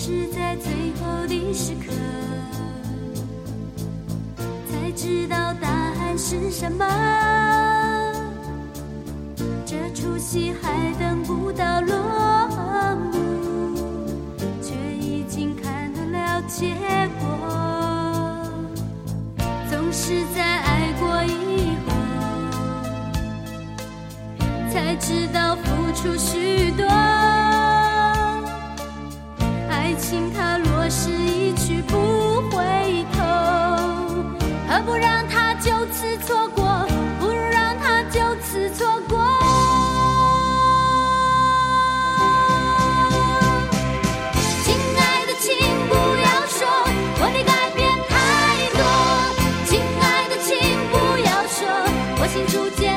是在最后的时刻，才知道答案是什么。这出戏还等不到落幕，却已经看到了结果。总是在爱过以后，才知道付出许多。错过？不如让它就此错过。亲爱的，请不要说我的改变太多。亲爱的，请不要说我心逐渐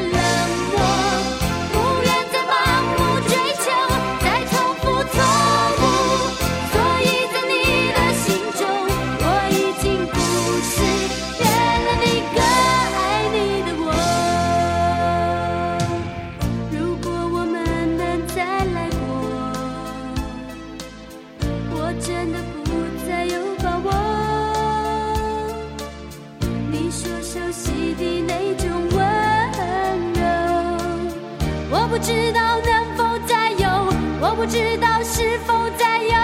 我不知道能否再有我不知道是否再有。